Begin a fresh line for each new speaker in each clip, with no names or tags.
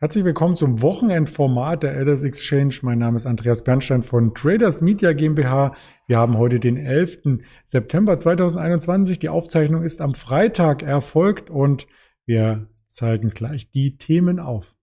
Herzlich willkommen zum Wochenendformat der Elders Exchange. Mein Name ist Andreas Bernstein von Traders Media GmbH. Wir haben heute den 11. September 2021. Die Aufzeichnung ist am Freitag erfolgt und wir zeigen gleich die Themen auf.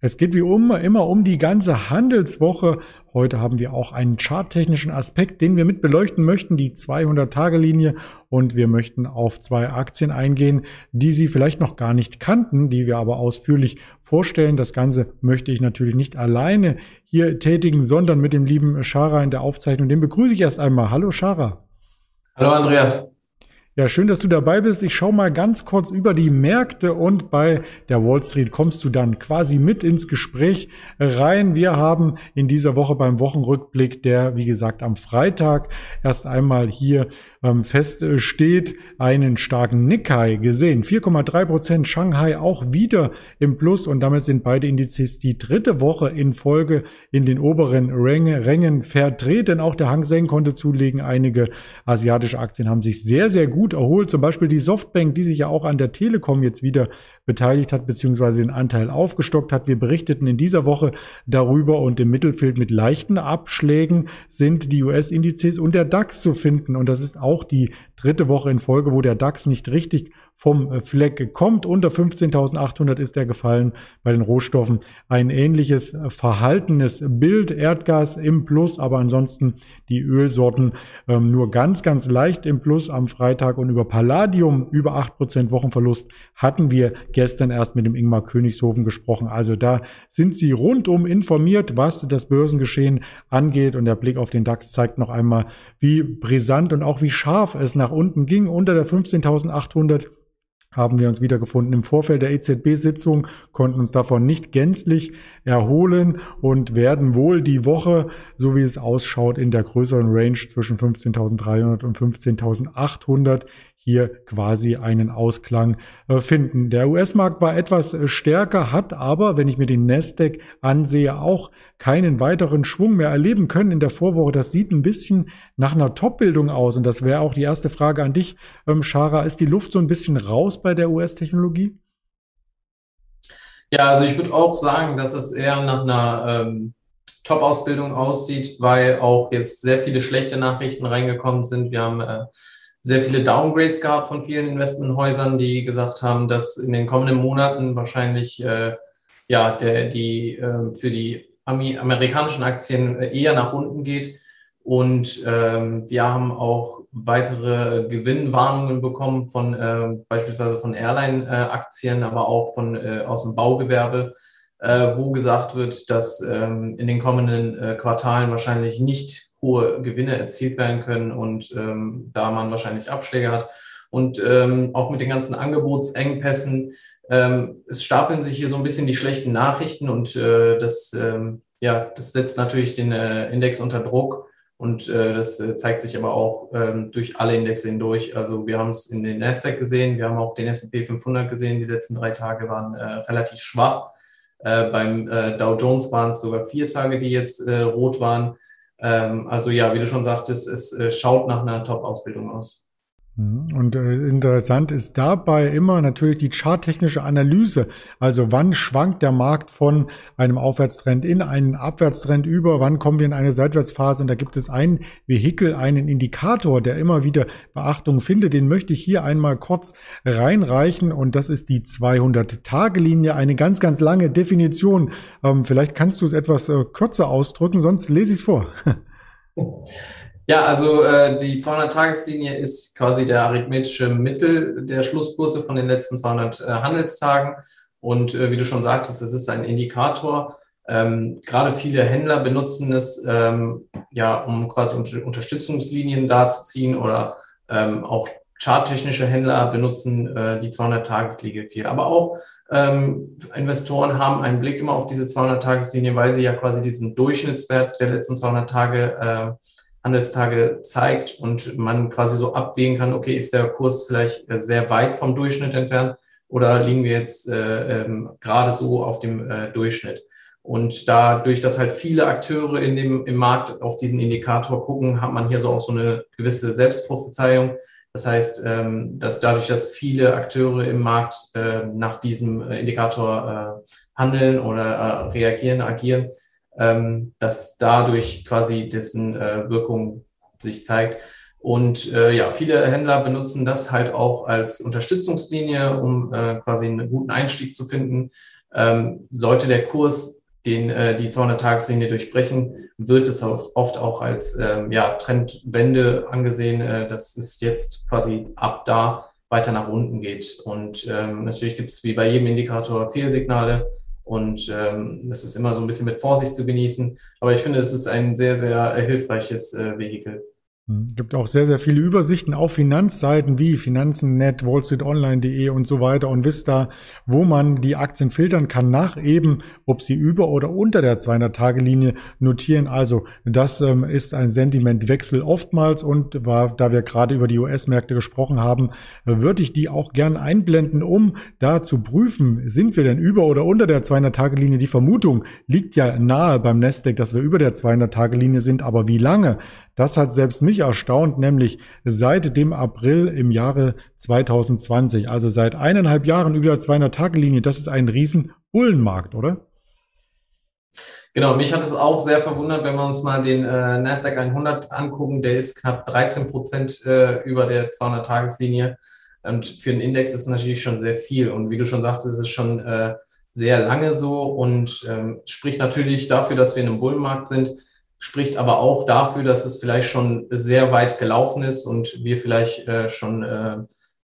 Es geht wie immer, immer um die ganze Handelswoche. Heute haben wir auch einen charttechnischen Aspekt, den wir mit beleuchten möchten, die 200-Tage-Linie. Und wir möchten auf zwei Aktien eingehen, die Sie vielleicht noch gar nicht kannten, die wir aber ausführlich vorstellen. Das Ganze möchte ich natürlich nicht alleine hier tätigen, sondern mit dem lieben Schara in der Aufzeichnung. Den begrüße ich erst einmal. Hallo Schara.
Hallo Andreas.
Ja, schön, dass du dabei bist. Ich schaue mal ganz kurz über die Märkte und bei der Wall Street kommst du dann quasi mit ins Gespräch rein. Wir haben in dieser Woche beim Wochenrückblick, der wie gesagt am Freitag erst einmal hier ähm, feststeht, einen starken Nikkei gesehen. 4,3 Prozent Shanghai auch wieder im Plus und damit sind beide Indizes die dritte Woche in Folge in den oberen Rängen vertreten. Auch der Hang Seng konnte zulegen. Einige asiatische Aktien haben sich sehr, sehr gut erholt. Zum Beispiel die Softbank, die sich ja auch an der Telekom jetzt wieder beteiligt hat, beziehungsweise den Anteil aufgestockt hat. Wir berichteten in dieser Woche darüber und im Mittelfeld mit leichten Abschlägen sind die US-Indizes und der DAX zu finden. Und das ist auch die dritte Woche in Folge, wo der DAX nicht richtig vom äh, Fleck kommt. Unter 15.800 ist er gefallen bei den Rohstoffen. Ein ähnliches äh, verhaltenes Bild. Erdgas im Plus, aber ansonsten die Ölsorten ähm, nur ganz, ganz leicht im Plus am Freitag. Und über Palladium über 8% Wochenverlust hatten wir gestern erst mit dem Ingmar Königshofen gesprochen. Also da sind Sie rundum informiert, was das Börsengeschehen angeht. Und der Blick auf den DAX zeigt noch einmal, wie brisant und auch wie scharf es nach unten ging. Unter der 15.800 haben wir uns wiedergefunden. Im Vorfeld der EZB-Sitzung konnten uns davon nicht gänzlich erholen und werden wohl die Woche, so wie es ausschaut, in der größeren Range zwischen 15.300 und 15.800 hier quasi einen Ausklang äh, finden. Der US-Markt war etwas äh, stärker, hat aber, wenn ich mir den Nasdaq ansehe, auch keinen weiteren Schwung mehr erleben können in der Vorwoche. Das sieht ein bisschen nach einer Top-Bildung aus. Und das wäre auch die erste Frage an dich, ähm, Shara. Ist die Luft so ein bisschen raus bei der US-Technologie?
Ja, also ich würde auch sagen, dass es eher nach einer ähm, Top-Ausbildung aussieht, weil auch jetzt sehr viele schlechte Nachrichten reingekommen sind. Wir haben äh, sehr viele Downgrades gehabt von vielen Investmenthäusern, die gesagt haben, dass in den kommenden Monaten wahrscheinlich äh, ja der die äh, für die amerikanischen Aktien äh, eher nach unten geht. Und ähm, wir haben auch weitere Gewinnwarnungen bekommen von äh, beispielsweise von Airline-Aktien, aber auch von äh, aus dem Baugewerbe, äh, wo gesagt wird, dass ähm, in den kommenden äh, Quartalen wahrscheinlich nicht hohe Gewinne erzielt werden können und ähm, da man wahrscheinlich Abschläge hat. Und ähm, auch mit den ganzen Angebotsengpässen, ähm, es stapeln sich hier so ein bisschen die schlechten Nachrichten und äh, das, ähm, ja, das setzt natürlich den äh, Index unter Druck und äh, das äh, zeigt sich aber auch ähm, durch alle Indexe hindurch. Also wir haben es in den Nasdaq gesehen, wir haben auch den S&P 500 gesehen. Die letzten drei Tage waren äh, relativ schwach. Äh, beim äh, Dow Jones waren es sogar vier Tage, die jetzt äh, rot waren. Ähm, also ja, wie du schon sagtest, es äh, schaut nach einer Top-Ausbildung aus.
Mhm. Und äh, interessant ist dabei immer natürlich die charttechnische Analyse. Also wann schwankt der Markt von einem Aufwärtstrend in einen Abwärtstrend über? Wann kommen wir in eine Seitwärtsphase? Und da gibt es ein Vehikel, einen Indikator, der immer wieder Beachtung findet. Den möchte ich hier einmal kurz reinreichen. Und das ist die 200-Tage-Linie. Eine ganz, ganz lange Definition. Ähm, vielleicht kannst du es etwas äh, kürzer ausdrücken, sonst lese ich es vor.
Ja, also äh, die 200-Tageslinie ist quasi der arithmetische Mittel der Schlusskurse von den letzten 200 äh, Handelstagen. Und äh, wie du schon sagtest, das ist ein Indikator. Ähm, gerade viele Händler benutzen es, ähm, ja, um quasi unter Unterstützungslinien darzuziehen oder ähm, auch charttechnische Händler benutzen äh, die 200-Tageslinie viel. Aber auch ähm, Investoren haben einen Blick immer auf diese 200-Tageslinie, weil sie ja quasi diesen Durchschnittswert der letzten 200 Tage äh, Handelstage zeigt und man quasi so abwägen kann, okay, ist der Kurs vielleicht äh, sehr weit vom Durchschnitt entfernt oder liegen wir jetzt äh, ähm, gerade so auf dem äh, Durchschnitt? Und dadurch, dass halt viele Akteure in dem, im Markt auf diesen Indikator gucken, hat man hier so auch so eine gewisse Selbstprophezeiung. Das heißt, ähm, dass dadurch, dass viele Akteure im Markt äh, nach diesem äh, Indikator äh, handeln oder reagieren, agieren, ähm, dass dadurch quasi dessen Wirkung sich zeigt. Und äh, ja, viele Händler benutzen das halt auch als Unterstützungslinie, um äh, quasi einen guten Einstieg zu finden. Ähm, sollte der Kurs den, äh, die 200-Tageslinie durchbrechen, wird es oft auch als ähm, ja, Trendwende angesehen, äh, dass es jetzt quasi ab da weiter nach unten geht. Und ähm, natürlich gibt es wie bei jedem Indikator Fehlsignale und ähm, das ist immer so ein bisschen mit Vorsicht zu genießen. Aber ich finde, es ist ein sehr, sehr äh, hilfreiches äh, Vehikel.
Gibt auch sehr, sehr viele Übersichten auf Finanzseiten wie Finanzen.net, wallstreetonline.de und so weiter und Vista, wo man die Aktien filtern kann nach eben, ob sie über oder unter der 200-Tage-Linie notieren. Also das ähm, ist ein Sentimentwechsel oftmals und war, da wir gerade über die US-Märkte gesprochen haben, würde ich die auch gern einblenden, um da zu prüfen, sind wir denn über oder unter der 200-Tage-Linie? Die Vermutung liegt ja nahe beim Nasdaq, dass wir über der 200-Tage-Linie sind, aber wie lange? Das hat selbst mich erstaunt, nämlich seit dem April im Jahre 2020, also seit eineinhalb Jahren über der 200-Tage-Linie. Das ist ein riesen Bullenmarkt, oder?
Genau, mich hat es auch sehr verwundert, wenn wir uns mal den äh, Nasdaq 100 angucken. Der ist knapp 13 Prozent äh, über der 200-Tageslinie. Und für einen Index ist natürlich schon sehr viel. Und wie du schon sagtest, ist es schon äh, sehr lange so und ähm, spricht natürlich dafür, dass wir in einem Bullenmarkt sind spricht aber auch dafür, dass es vielleicht schon sehr weit gelaufen ist und wir vielleicht äh, schon äh,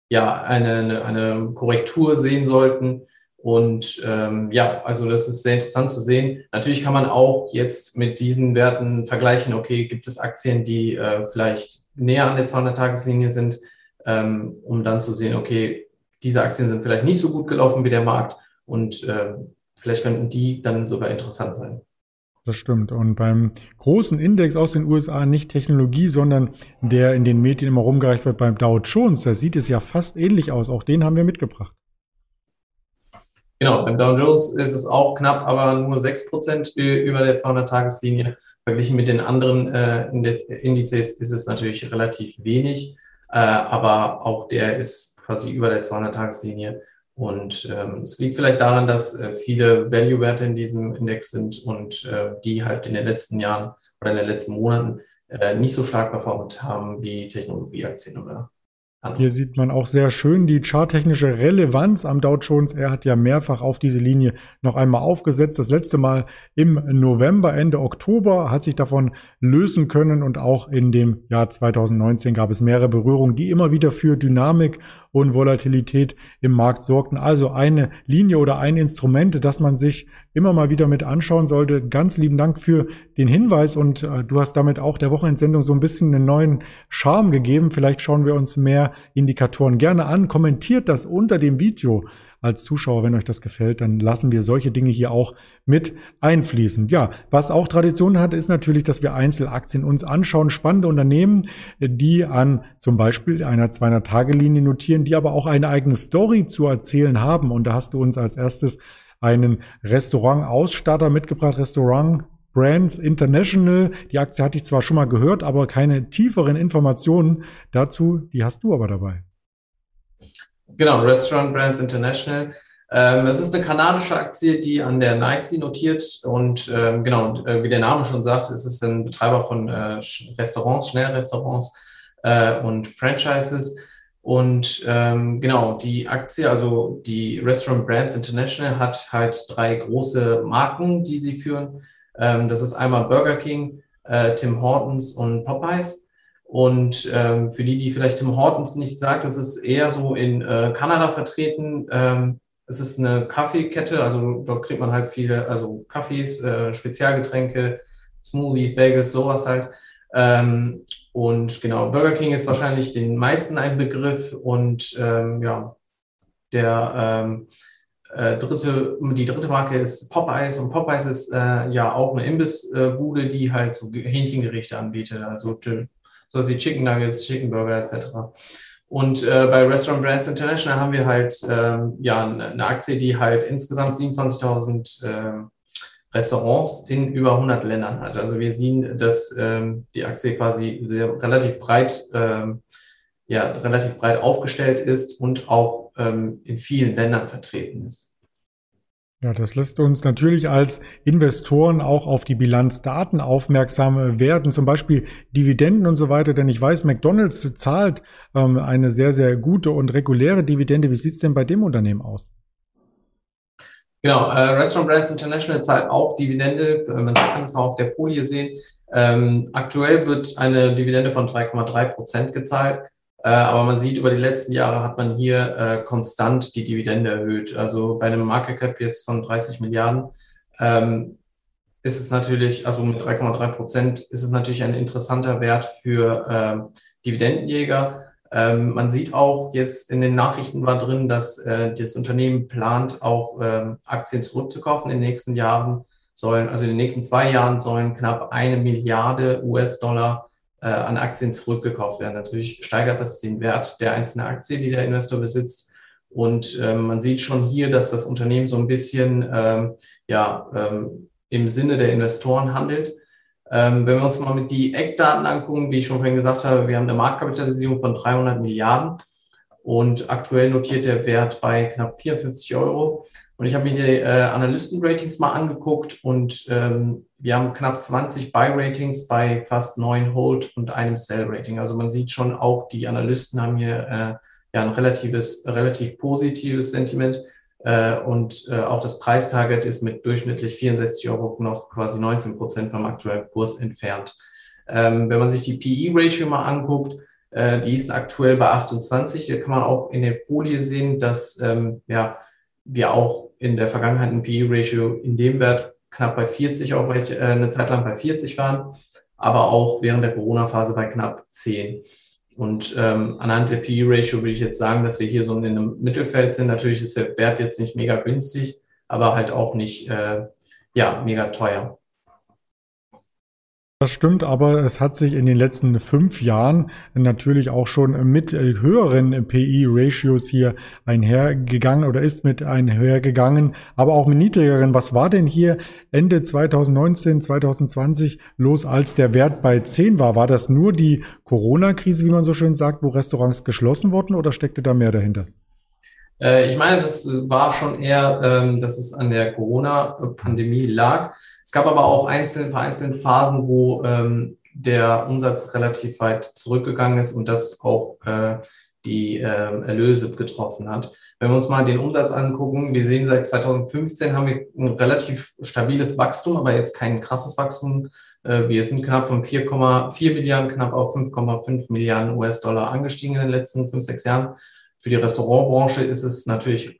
ja eine, eine Korrektur sehen sollten. Und ähm, ja, also das ist sehr interessant zu sehen. Natürlich kann man auch jetzt mit diesen Werten vergleichen, okay, gibt es Aktien, die äh, vielleicht näher an der 200-Tageslinie sind, ähm, um dann zu sehen, okay, diese Aktien sind vielleicht nicht so gut gelaufen wie der Markt und äh, vielleicht könnten die dann sogar interessant sein.
Das stimmt. Und beim großen Index aus den USA nicht Technologie, sondern der in den Medien immer rumgereicht wird beim Dow Jones, da sieht es ja fast ähnlich aus. Auch den haben wir mitgebracht.
Genau, beim Dow Jones ist es auch knapp, aber nur 6% über der 200-Tageslinie. Verglichen mit den anderen äh, Indizes ist es natürlich relativ wenig, äh, aber auch der ist quasi über der 200-Tageslinie. Und ähm, es liegt vielleicht daran, dass äh, viele Value-Werte in diesem Index sind und äh, die halt in den letzten Jahren oder in den letzten Monaten äh, nicht so stark performt haben wie Technologieaktien oder
hier sieht man auch sehr schön die charttechnische Relevanz am Dow Jones. Er hat ja mehrfach auf diese Linie noch einmal aufgesetzt. Das letzte Mal im November, Ende Oktober, hat sich davon lösen können und auch in dem Jahr 2019 gab es mehrere Berührungen, die immer wieder für Dynamik und Volatilität im Markt sorgten. Also eine Linie oder ein Instrument, das man sich immer mal wieder mit anschauen sollte. Ganz lieben Dank für den Hinweis und äh, du hast damit auch der Wochenendsendung so ein bisschen einen neuen Charme gegeben. Vielleicht schauen wir uns mehr Indikatoren gerne an. Kommentiert das unter dem Video als Zuschauer, wenn euch das gefällt, dann lassen wir solche Dinge hier auch mit einfließen. Ja, was auch Tradition hat, ist natürlich, dass wir Einzelaktien uns anschauen, spannende Unternehmen, die an zum Beispiel einer 200-Tage-Linie notieren, die aber auch eine eigene Story zu erzählen haben. Und da hast du uns als erstes einen Restaurant-Ausstatter mitgebracht, Restaurant Brands International. Die Aktie hatte ich zwar schon mal gehört, aber keine tieferen Informationen dazu, die hast du aber dabei.
Genau, Restaurant Brands International. Ähm, es ist eine kanadische Aktie, die an der NYSE notiert und ähm, genau, äh, wie der Name schon sagt, es ist ein Betreiber von äh, Restaurants, Schnellrestaurants äh, und Franchises. Und ähm, genau, die Aktie, also die Restaurant Brands International, hat halt drei große Marken, die sie führen. Ähm, das ist einmal Burger King, äh, Tim Hortons und Popeyes. Und ähm, für die, die vielleicht Tim Hortons nicht sagt, das ist eher so in äh, Kanada vertreten. Ähm, es ist eine Kaffeekette, also dort kriegt man halt viele, also Kaffees, äh, Spezialgetränke, Smoothies, Bagels, sowas halt. Ähm, und genau, Burger King ist wahrscheinlich den meisten ein Begriff und ähm, ja, der ähm, äh, dritte, die dritte Marke ist Popeyes und Popeyes ist äh, ja auch eine Imbissbude, die halt so Hähnchengerichte anbietet, also so wie Chicken Nuggets, Chicken Burger etc. Und äh, bei Restaurant Brands International haben wir halt ähm, ja eine Aktie, die halt insgesamt 27.000 Restaurants in über 100 Ländern hat. Also wir sehen, dass ähm, die Aktie quasi sehr relativ breit, ähm, ja, relativ breit aufgestellt ist und auch ähm, in vielen Ländern vertreten ist.
Ja, das lässt uns natürlich als Investoren auch auf die Bilanzdaten aufmerksam werden, zum Beispiel Dividenden und so weiter. Denn ich weiß, McDonald's zahlt ähm, eine sehr, sehr gute und reguläre Dividende. Wie sieht's denn bei dem Unternehmen aus?
Genau, äh, Restaurant Brands International zahlt auch Dividende. Äh, man kann es auch auf der Folie sehen. Ähm, aktuell wird eine Dividende von 3,3 Prozent gezahlt. Äh, aber man sieht, über die letzten Jahre hat man hier äh, konstant die Dividende erhöht. Also bei einem Market Cap jetzt von 30 Milliarden ähm, ist es natürlich, also mit 3,3 Prozent, ist es natürlich ein interessanter Wert für äh, Dividendenjäger. Ähm, man sieht auch jetzt in den Nachrichten war drin, dass äh, das Unternehmen plant, auch ähm, Aktien zurückzukaufen in den nächsten Jahren. Sollen, also in den nächsten zwei Jahren sollen knapp eine Milliarde US-Dollar äh, an Aktien zurückgekauft werden. Natürlich steigert das den Wert der einzelnen Aktie, die der Investor besitzt. Und ähm, man sieht schon hier, dass das Unternehmen so ein bisschen ähm, ja, ähm, im Sinne der Investoren handelt. Ähm, wenn wir uns mal mit die Eckdaten angucken, wie ich schon vorhin gesagt habe, wir haben eine Marktkapitalisierung von 300 Milliarden und aktuell notiert der Wert bei knapp 54 Euro. Und ich habe mir die äh, Analysten-Ratings mal angeguckt und ähm, wir haben knapp 20 Buy-Ratings bei fast neun Hold und einem Sell-Rating. Also man sieht schon auch, die Analysten haben hier äh, ja ein relatives, relativ positives Sentiment. Äh, und äh, auch das Preistarget ist mit durchschnittlich 64 Euro noch quasi 19 Prozent vom aktuellen Kurs entfernt. Ähm, wenn man sich die PE-Ratio mal anguckt, äh, die ist aktuell bei 28. Da kann man auch in der Folie sehen, dass ähm, ja, wir auch in der Vergangenheit ein PE-Ratio in dem Wert knapp bei 40, auch weil ich äh, eine Zeit lang bei 40 waren, aber auch während der Corona-Phase bei knapp 10. Und ähm, anhand der PE-Ratio würde ich jetzt sagen, dass wir hier so in einem Mittelfeld sind. Natürlich ist der Wert jetzt nicht mega günstig, aber halt auch nicht äh, ja, mega teuer.
Das stimmt, aber es hat sich in den letzten fünf Jahren natürlich auch schon mit höheren PI-Ratios hier einhergegangen oder ist mit einhergegangen, aber auch mit niedrigeren. Was war denn hier Ende 2019, 2020 los, als der Wert bei 10 war? War das nur die Corona-Krise, wie man so schön sagt, wo Restaurants geschlossen wurden oder steckte da mehr dahinter?
Äh, ich meine, das war schon eher, ähm, dass es an der Corona-Pandemie lag. Es gab aber auch einzelne, vereinzelte Phasen, wo ähm, der Umsatz relativ weit zurückgegangen ist und das auch äh, die äh, Erlöse getroffen hat. Wenn wir uns mal den Umsatz angucken, wir sehen seit 2015 haben wir ein relativ stabiles Wachstum, aber jetzt kein krasses Wachstum. Äh, wir sind knapp von 4,4 Milliarden knapp auf 5,5 Milliarden US-Dollar angestiegen in den letzten fünf, sechs Jahren. Für die Restaurantbranche ist es natürlich,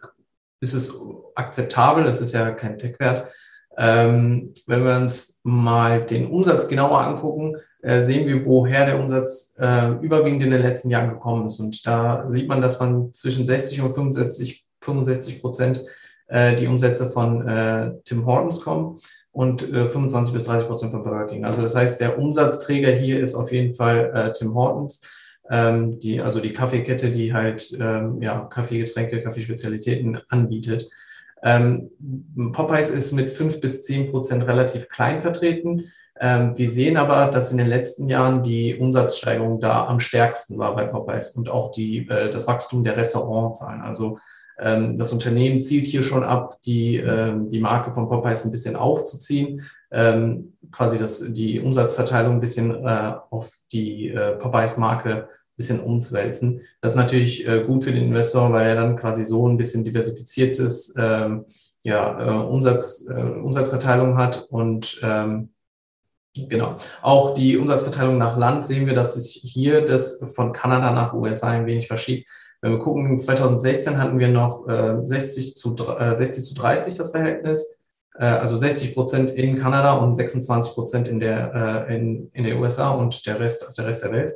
ist es akzeptabel, es ist ja kein Tech-Wert. Ähm, wenn wir uns mal den Umsatz genauer angucken, äh, sehen wir, woher der Umsatz äh, überwiegend in den letzten Jahren gekommen ist. Und da sieht man, dass man zwischen 60 und 65, 65 Prozent äh, die Umsätze von äh, Tim Hortons kommen und 25 äh, bis 30 Prozent von Burger King. Also das heißt, der Umsatzträger hier ist auf jeden Fall äh, Tim Hortons ähm, die, also die Kaffeekette, die halt ähm, ja, Kaffeegetränke, Kaffeespezialitäten anbietet. Ähm, Popeyes ist mit fünf bis zehn Prozent relativ klein vertreten. Ähm, wir sehen aber, dass in den letzten Jahren die Umsatzsteigerung da am stärksten war bei Popeyes und auch die, äh, das Wachstum der Restaurantzahlen. Also ähm, das Unternehmen zielt hier schon ab, die, ähm, die Marke von Popeyes ein bisschen aufzuziehen, ähm, quasi das, die Umsatzverteilung ein bisschen äh, auf die äh, Popeyes-Marke bisschen umzuwälzen. Das ist natürlich äh, gut für den Investor, weil er dann quasi so ein bisschen diversifiziertes ähm, ja, äh, Umsatz, äh, Umsatzverteilung hat und ähm, Genau. Auch die Umsatzverteilung nach Land sehen wir, dass sich hier das von Kanada nach USA ein wenig verschiebt. Wenn wir gucken, 2016 hatten wir noch äh, 60, zu, äh, 60 zu 30 das Verhältnis. Äh, also 60 Prozent in Kanada und 26 Prozent in der, äh, in, in der USA und der Rest auf der Rest der Welt.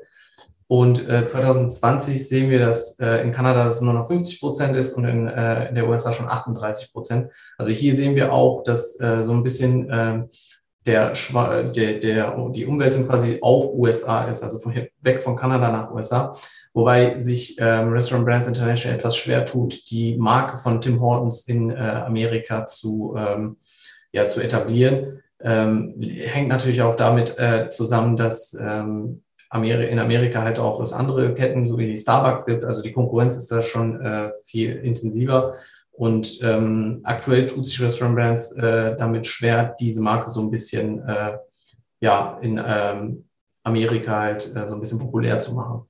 Und äh, 2020 sehen wir, dass äh, in Kanada das nur noch 50 Prozent ist und in, äh, in der USA schon 38 Prozent. Also hier sehen wir auch, dass äh, so ein bisschen äh, der, der, der, die Umwälzung quasi auf USA ist, also von, weg von Kanada nach USA. Wobei sich ähm, Restaurant Brands International etwas schwer tut, die Marke von Tim Hortons in äh, Amerika zu, ähm, ja, zu etablieren. Ähm, hängt natürlich auch damit äh, zusammen, dass ähm, in Amerika halt auch es andere Ketten, so wie die Starbucks gibt. Also die Konkurrenz ist da schon äh, viel intensiver. Und ähm, aktuell tut sich Restaurant Brands äh, damit schwer, diese Marke so ein bisschen äh, ja, in ähm, Amerika halt äh, so ein bisschen populär zu machen.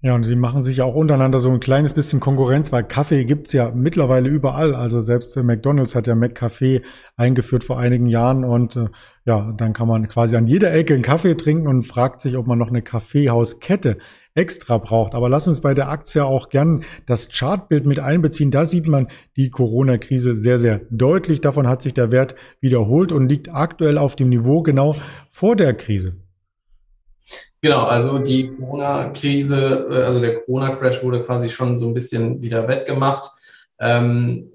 Ja, und sie machen sich auch untereinander so ein kleines bisschen Konkurrenz, weil Kaffee gibt's ja mittlerweile überall. Also selbst McDonald's hat ja McCafé eingeführt vor einigen Jahren und äh, ja, dann kann man quasi an jeder Ecke einen Kaffee trinken und fragt sich, ob man noch eine Kaffeehauskette extra braucht. Aber lass uns bei der Aktie auch gern das Chartbild mit einbeziehen. Da sieht man die Corona-Krise sehr, sehr deutlich. Davon hat sich der Wert wiederholt und liegt aktuell auf dem Niveau genau vor der Krise.
Genau, also die Corona-Krise, äh, also der Corona-Crash wurde quasi schon so ein bisschen wieder wettgemacht. Ähm,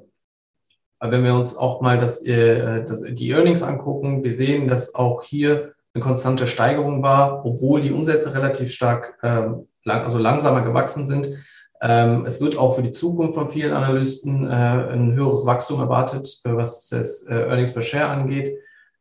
wenn wir uns auch mal das, äh, das, die Earnings angucken, wir sehen, dass auch hier eine konstante Steigerung war, obwohl die Umsätze relativ stark, ähm, lang, also langsamer gewachsen sind. Ähm, es wird auch für die Zukunft von vielen Analysten äh, ein höheres Wachstum erwartet, äh, was das äh, Earnings per Share angeht.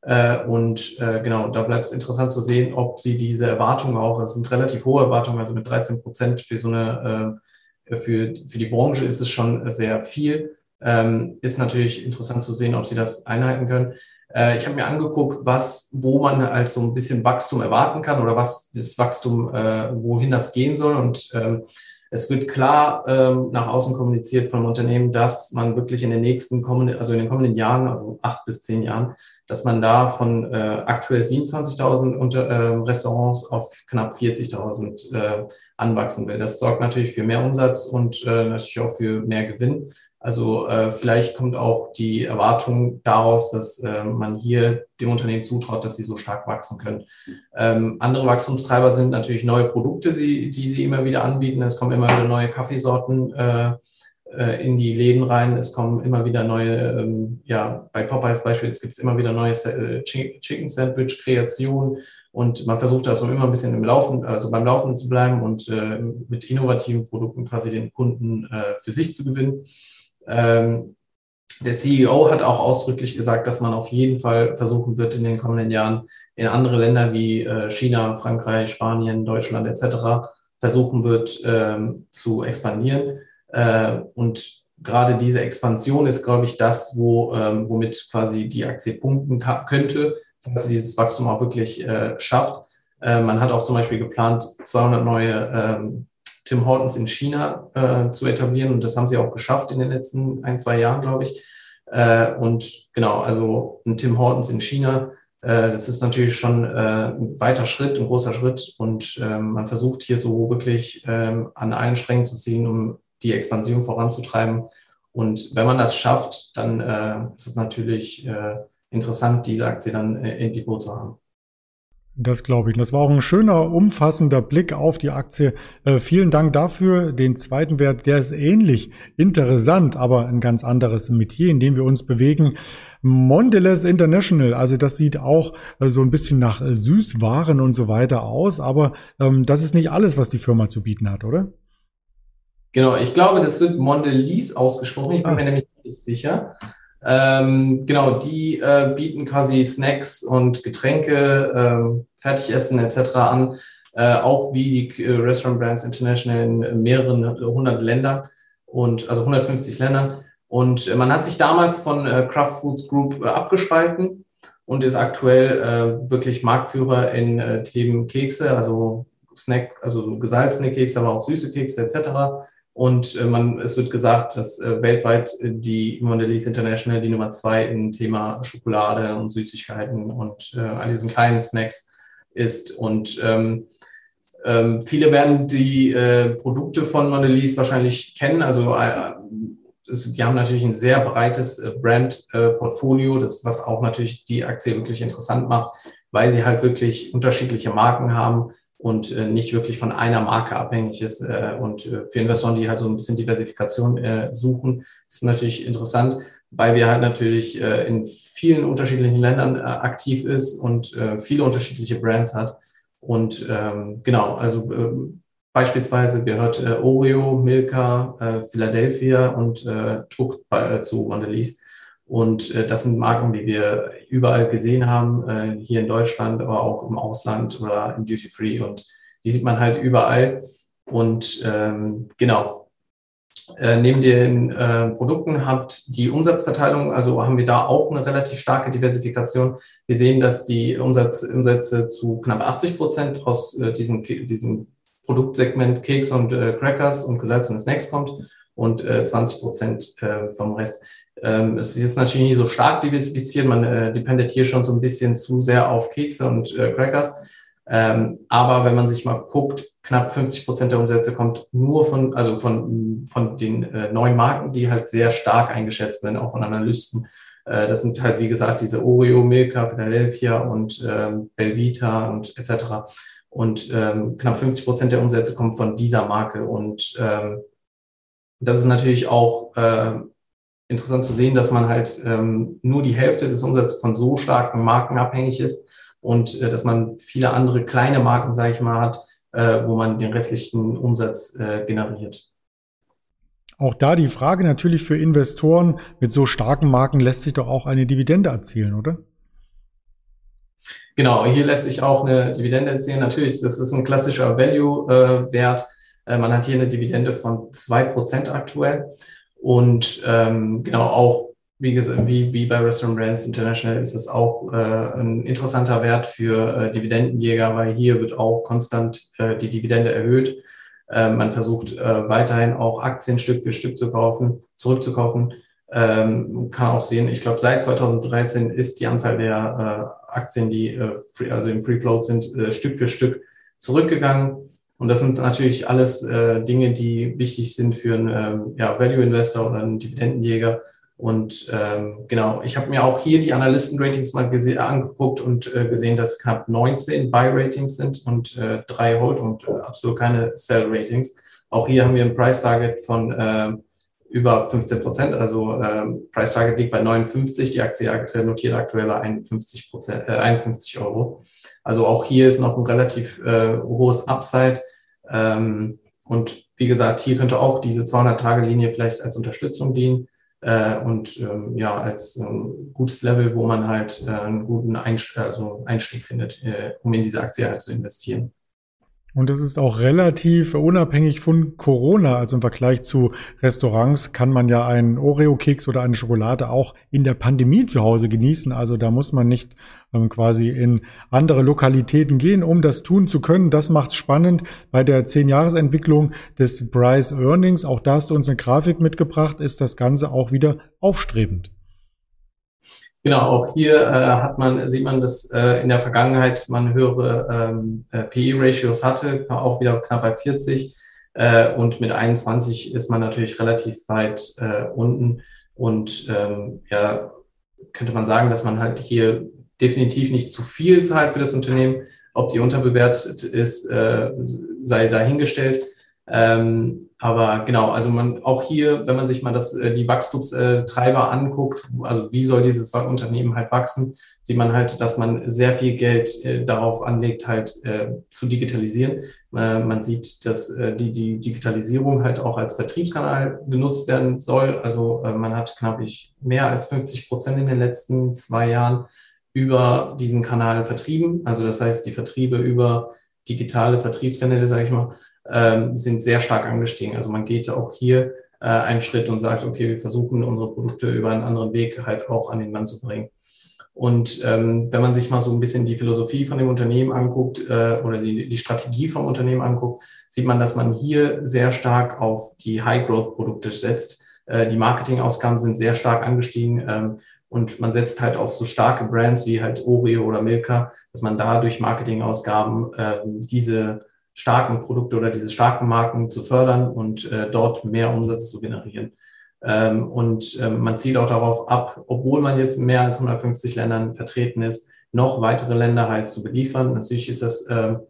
Äh, und äh, genau, da bleibt es interessant zu sehen, ob sie diese Erwartungen auch, das sind relativ hohe Erwartungen, also mit 13 Prozent für so eine, äh, für, für die Branche ist es schon sehr viel. Ähm, ist natürlich interessant zu sehen, ob sie das einhalten können. Äh, ich habe mir angeguckt, was, wo man als so ein bisschen Wachstum erwarten kann oder was das Wachstum, äh, wohin das gehen soll. Und ähm, es wird klar ähm, nach außen kommuniziert vom Unternehmen, dass man wirklich in den nächsten kommenden, also in den kommenden Jahren, also acht bis zehn Jahren, dass man da von äh, aktuell 27.000 äh, Restaurants auf knapp 40.000 äh, anwachsen will. Das sorgt natürlich für mehr Umsatz und äh, natürlich auch für mehr Gewinn. Also äh, vielleicht kommt auch die Erwartung daraus, dass äh, man hier dem Unternehmen zutraut, dass sie so stark wachsen können. Ähm, andere Wachstumstreiber sind natürlich neue Produkte, die, die sie immer wieder anbieten. Es kommen immer wieder neue Kaffeesorten in die Läden rein. Es kommen immer wieder neue, ähm, ja, bei Popeyes beispielsweise gibt es immer wieder neue äh, Chicken Sandwich Kreationen und man versucht das so immer ein bisschen im Laufen, also beim Laufen zu bleiben und äh, mit innovativen Produkten quasi den Kunden äh, für sich zu gewinnen. Ähm, der CEO hat auch ausdrücklich gesagt, dass man auf jeden Fall versuchen wird, in den kommenden Jahren in andere Länder wie äh, China, Frankreich, Spanien, Deutschland etc. versuchen wird ähm, zu expandieren. Äh, und gerade diese Expansion ist, glaube ich, das, wo, ähm, womit quasi die Aktie punkten könnte, falls sie dieses Wachstum auch wirklich äh, schafft. Äh, man hat auch zum Beispiel geplant, 200 neue ähm, Tim Hortons in China zu etablieren und das haben sie auch geschafft in den letzten ein, zwei Jahren, glaube ich. Und genau, also ein Tim Hortons in China, das ist natürlich schon ein weiter Schritt, ein großer Schritt und ähm, man versucht hier so wirklich an allen Strängen zu ziehen, um die Expansion voranzutreiben. Und wenn man das schafft, dann äh, ist es natürlich äh, interessant, diese Aktie dann äh, in Depot zu haben.
Das glaube ich. Das war auch ein schöner, umfassender Blick auf die Aktie. Äh, vielen Dank dafür. Den zweiten Wert, der ist ähnlich interessant, aber ein ganz anderes Metier, in dem wir uns bewegen. Mondelez International, also das sieht auch äh, so ein bisschen nach äh, Süßwaren und so weiter aus, aber ähm, das ist nicht alles, was die Firma zu bieten hat, oder?
Genau, ich glaube, das wird Mondelez ausgesprochen. Ich bin ah. mir nämlich nicht sicher. Ähm, genau, die äh, bieten quasi Snacks und Getränke, ähm, Fertigessen etc. an, äh, auch wie die äh, Restaurant Brands International in mehreren hundert Ländern und also 150 Ländern. Und äh, man hat sich damals von äh, Kraft Foods Group äh, abgespalten und ist aktuell äh, wirklich Marktführer in äh, Themen Kekse, also Snack, also so gesalzene Kekse, aber auch süße Kekse etc. Und äh, man, es wird gesagt, dass äh, weltweit äh, die Mondelez International die Nummer zwei im Thema Schokolade und Süßigkeiten und äh, all diesen kleinen Snacks ist. Und ähm, ähm, viele werden die Produkte von Mondelez wahrscheinlich kennen. Also es, die haben natürlich ein sehr breites Brand-Portfolio, das was auch natürlich die Aktie wirklich interessant macht, weil sie halt wirklich unterschiedliche Marken haben und äh, nicht wirklich von einer Marke abhängig ist. Äh, und äh, für Investoren, die halt so ein bisschen Diversifikation äh, suchen, ist natürlich interessant, weil wir halt natürlich äh, in vielen unterschiedlichen Ländern äh, aktiv ist und äh, viele unterschiedliche Brands hat. Und ähm, genau, also äh, beispielsweise gehört äh, Oreo, Milka, äh, Philadelphia und äh, Tuck äh, zu Mondelez. Und äh, das sind Marken, die wir überall gesehen haben, äh, hier in Deutschland, aber auch im Ausland oder im Duty Free. Und die sieht man halt überall. Und ähm, genau, äh, neben den äh, Produkten habt die Umsatzverteilung, also haben wir da auch eine relativ starke Diversifikation. Wir sehen, dass die Umsatz, Umsätze zu knapp 80 Prozent aus äh, diesem, diesem Produktsegment Keks und äh, Crackers und gesalzene Snacks kommt und äh, 20 Prozent äh, vom Rest. Ähm, es ist jetzt natürlich nicht so stark diversifiziert, man äh, dependet hier schon so ein bisschen zu sehr auf Kekse und äh, Crackers. Ähm, aber wenn man sich mal guckt, knapp 50 Prozent der Umsätze kommt nur von, also von, von den äh, neuen Marken, die halt sehr stark eingeschätzt werden, auch von Analysten. Äh, das sind halt, wie gesagt, diese Oreo, Milka, Philadelphia und ähm, Belvita und etc. Und ähm, knapp 50 Prozent der Umsätze kommen von dieser Marke. Und ähm, das ist natürlich auch äh, interessant zu sehen, dass man halt ähm, nur die Hälfte des Umsatzes von so starken Marken abhängig ist und äh, dass man viele andere kleine Marken, sage ich mal, hat, äh, wo man den restlichen Umsatz äh, generiert.
Auch da die Frage natürlich für Investoren, mit so starken Marken lässt sich doch auch eine Dividende erzielen, oder?
Genau, hier lässt sich auch eine Dividende erzielen. Natürlich, das ist ein klassischer Value-Wert. Äh, man hat hier eine Dividende von zwei Prozent aktuell. Und ähm, genau auch wie, wie, wie bei Restaurant Brands International ist es auch äh, ein interessanter Wert für äh, Dividendenjäger, weil hier wird auch konstant äh, die Dividende erhöht. Äh, man versucht äh, weiterhin auch Aktien Stück für Stück zu kaufen, zurückzukaufen. Ähm, kann auch sehen, ich glaube, seit 2013 ist die Anzahl der äh, Aktien, die äh, free, also im Free Float sind, äh, Stück für Stück zurückgegangen. Und das sind natürlich alles äh, Dinge, die wichtig sind für einen ähm, ja, Value Investor oder einen Dividendenjäger und ähm, genau, ich habe mir auch hier die Analysten-Ratings mal angeguckt und äh, gesehen, dass knapp 19 Buy-Ratings sind und äh, drei Hold und äh, absolut keine Sell-Ratings. Auch hier haben wir ein Price-Target von äh, über 15 Prozent, also äh, Price-Target liegt bei 59, die Aktie notiert aktuell bei 51, Prozent, äh, 51 Euro. Also auch hier ist noch ein relativ äh, hohes Upside. Ähm, und wie gesagt, hier könnte auch diese 200-Tage-Linie vielleicht als Unterstützung dienen äh, und ähm, ja, als ähm, gutes Level, wo man halt äh, einen guten Einst also Einstieg findet, äh, um in diese Aktie halt zu investieren.
Und das ist auch relativ unabhängig von Corona. Also im Vergleich zu Restaurants kann man ja einen Oreo-Keks oder eine Schokolade auch in der Pandemie zu Hause genießen. Also da muss man nicht ähm, quasi in andere Lokalitäten gehen, um das tun zu können. Das macht spannend bei der 10-Jahres-Entwicklung des Price Earnings. Auch da hast du uns eine Grafik mitgebracht, ist das Ganze auch wieder aufstrebend.
Genau, auch hier äh, hat man, sieht man, dass äh, in der Vergangenheit man höhere ähm, äh, PE-Ratios hatte, auch wieder knapp bei 40. Äh, und mit 21 ist man natürlich relativ weit äh, unten. Und ähm, ja, könnte man sagen, dass man halt hier definitiv nicht zu viel zahlt für das Unternehmen. Ob die unterbewertet ist, äh, sei dahingestellt. Ähm, aber genau, also man auch hier, wenn man sich mal das, äh, die Wachstumstreiber anguckt, also wie soll dieses Unternehmen halt wachsen, sieht man halt, dass man sehr viel Geld äh, darauf anlegt, halt äh, zu digitalisieren. Äh, man sieht, dass äh, die, die Digitalisierung halt auch als Vertriebskanal genutzt werden soll. Also äh, man hat knapp ich mehr als 50 Prozent in den letzten zwei Jahren über diesen Kanal vertrieben. Also das heißt, die Vertriebe über digitale Vertriebskanäle, sage ich mal, ähm, sind sehr stark angestiegen. Also man geht auch hier äh, einen Schritt und sagt, okay, wir versuchen unsere Produkte über einen anderen Weg halt auch an den Mann zu bringen. Und ähm, wenn man sich mal so ein bisschen die Philosophie von dem Unternehmen anguckt äh, oder die, die Strategie vom Unternehmen anguckt, sieht man, dass man hier sehr stark auf die High-Growth-Produkte setzt. Äh, die Marketingausgaben sind sehr stark angestiegen ähm, und man setzt halt auf so starke Brands wie halt Oreo oder Milka, dass man da durch Marketingausgaben äh, diese starken Produkte oder diese starken Marken zu fördern und äh, dort mehr Umsatz zu generieren. Ähm, und ähm, man zielt auch darauf ab, obwohl man jetzt mehr als 150 Ländern vertreten ist, noch weitere Länder halt zu beliefern. Natürlich ist das ähm,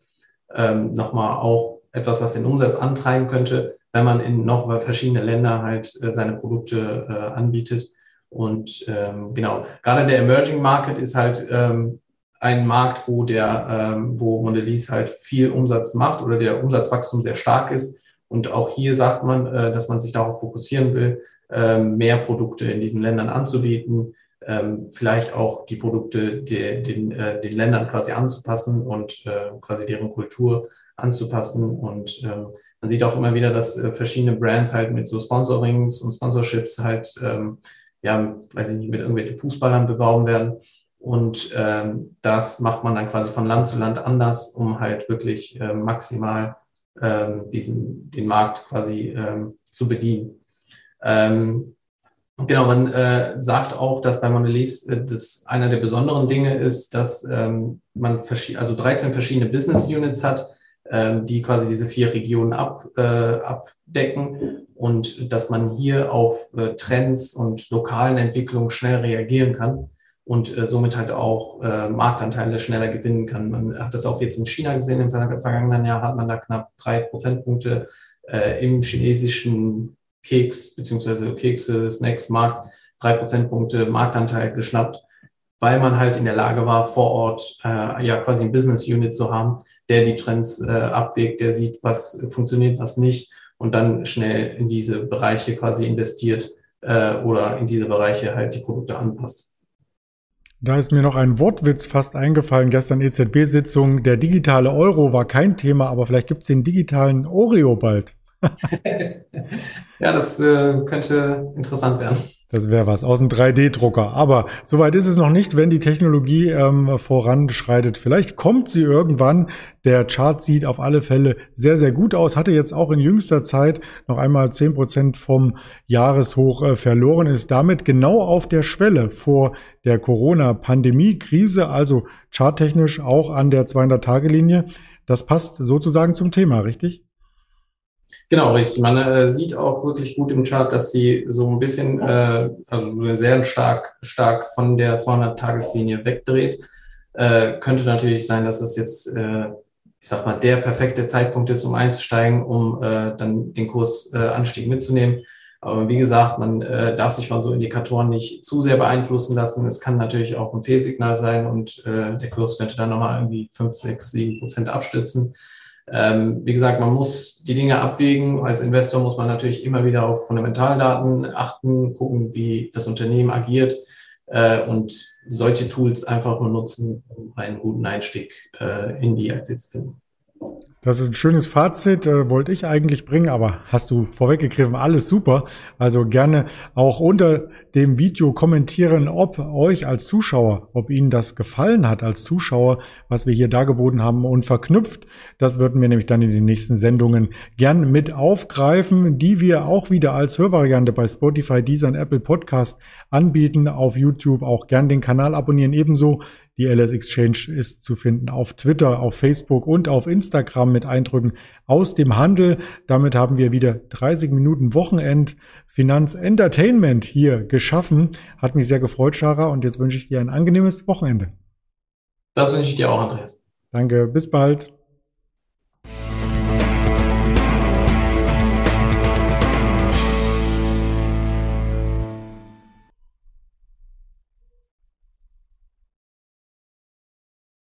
ähm, nochmal auch etwas, was den Umsatz antreiben könnte, wenn man in noch verschiedene Länder halt äh, seine Produkte äh, anbietet. Und ähm, genau, gerade der Emerging Market ist halt ähm, ein Markt, wo der, ähm, wo Mondelez halt viel Umsatz macht oder der Umsatzwachstum sehr stark ist. Und auch hier sagt man, äh, dass man sich darauf fokussieren will, ähm, mehr Produkte in diesen Ländern anzubieten, ähm, vielleicht auch die Produkte die, den, äh, den Ländern quasi anzupassen und äh, quasi deren Kultur anzupassen. Und ähm, man sieht auch immer wieder, dass äh, verschiedene Brands halt mit so Sponsorings und Sponsorships halt, ähm, ja, weiß ich nicht, mit irgendwelchen Fußballern beworben werden. Und ähm, das macht man dann quasi von Land zu Land anders, um halt wirklich äh, maximal ähm, diesen, den Markt quasi ähm, zu bedienen. Ähm, genau, man äh, sagt auch, dass bei Mondelez äh, das einer der besonderen Dinge ist, dass ähm, man also 13 verschiedene Business Units hat, ähm, die quasi diese vier Regionen ab, äh, abdecken und dass man hier auf äh, Trends und lokalen Entwicklungen schnell reagieren kann und äh, somit halt auch äh, Marktanteile schneller gewinnen kann. Man hat das auch jetzt in China gesehen, im vergangenen Jahr hat man da knapp drei Prozentpunkte äh, im chinesischen Keks bzw. Kekse, Snacks Markt, drei Prozentpunkte Marktanteil geschnappt, weil man halt in der Lage war, vor Ort äh, ja quasi ein Business Unit zu haben, der die Trends äh, abwägt, der sieht, was funktioniert, was nicht und dann schnell in diese Bereiche quasi investiert äh, oder in diese Bereiche halt die Produkte anpasst.
Da ist mir noch ein Wortwitz fast eingefallen. Gestern EZB-Sitzung. Der digitale Euro war kein Thema, aber vielleicht gibt es den digitalen Oreo bald.
ja, das äh, könnte interessant werden.
Das wäre was aus einem 3D-Drucker. Aber soweit ist es noch nicht, wenn die Technologie ähm, voranschreitet. Vielleicht kommt sie irgendwann. Der Chart sieht auf alle Fälle sehr, sehr gut aus. Hatte jetzt auch in jüngster Zeit noch einmal zehn Prozent vom Jahreshoch äh, verloren. Ist damit genau auf der Schwelle vor der Corona-Pandemie-Krise. Also charttechnisch auch an der 200-Tage-Linie. Das passt sozusagen zum Thema, richtig?
Genau, richtig. Man äh, sieht auch wirklich gut im Chart, dass sie so ein bisschen, äh, also sehr stark, stark von der 200-Tageslinie wegdreht. Äh, könnte natürlich sein, dass es jetzt, äh, ich sag mal, der perfekte Zeitpunkt ist, um einzusteigen, um äh, dann den Kursanstieg mitzunehmen. Aber wie gesagt, man äh, darf sich von so Indikatoren nicht zu sehr beeinflussen lassen. Es kann natürlich auch ein Fehlsignal sein und äh, der Kurs könnte dann nochmal irgendwie 5, 6, 7 Prozent abstützen. Ähm, wie gesagt, man muss die Dinge abwägen. Als Investor muss man natürlich immer wieder auf Fundamentaldaten achten, gucken, wie das Unternehmen agiert äh, und solche Tools einfach nur nutzen, um einen guten Einstieg äh, in die Aktie zu finden.
Das ist ein schönes Fazit, äh, wollte ich eigentlich bringen, aber hast du vorweggegriffen, alles super. Also gerne auch unter dem Video kommentieren, ob euch als Zuschauer, ob Ihnen das gefallen hat als Zuschauer, was wir hier dargeboten haben und verknüpft. Das würden wir nämlich dann in den nächsten Sendungen gern mit aufgreifen, die wir auch wieder als Hörvariante bei Spotify, Deezer und Apple Podcast anbieten. Auf YouTube auch gern den Kanal abonnieren, ebenso die LS Exchange ist zu finden auf Twitter, auf Facebook und auf Instagram mit Eindrücken aus dem Handel. Damit haben wir wieder 30 Minuten Wochenend Finanz Entertainment hier geschaffen. Hat mich sehr gefreut, Schara, und jetzt wünsche ich dir ein angenehmes Wochenende.
Das wünsche ich dir auch, Andreas.
Danke, bis bald.